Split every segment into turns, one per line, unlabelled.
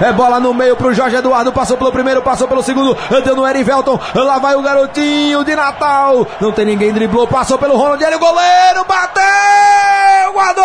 É bola no meio pro Jorge Eduardo. Passou pelo primeiro, passou pelo segundo. Deu no Erivelton. Lá vai o garotinho de Natal. Não tem ninguém, driblou. Passou pelo Ronaldinho. O goleiro bateu. Guardou!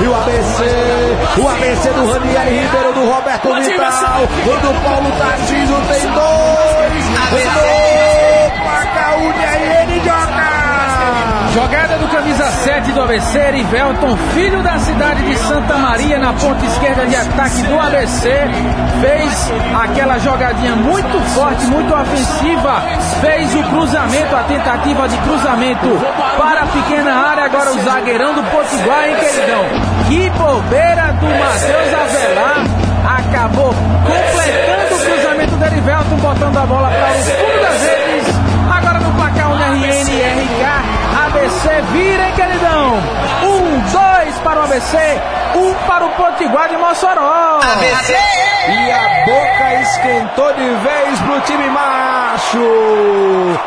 E o ABC. O ABC do Ranieri Ribeiro, do Roberto Vital. O do Paulo Tarcísio tem dois. Placa o DRN joga.
Jogada do camisa 7 do ABC, Erivelton, filho da cidade de Santa Maria, na ponta esquerda de ataque do ABC, fez aquela jogadinha muito forte, muito ofensiva, fez o cruzamento, a tentativa de cruzamento para a pequena agora o zagueirão do Potiguar, hein, queridão? Que bobeira do Matheus Avelar, acabou completando o cruzamento do Erivelton, botando a bola para o fundo das redes, agora no placar o RNRK, ABC vira, hein, queridão? Um, dois para o ABC, um para o Potiguar de Mossoró.
ABC! E a boca esquentou de vez pro time macho.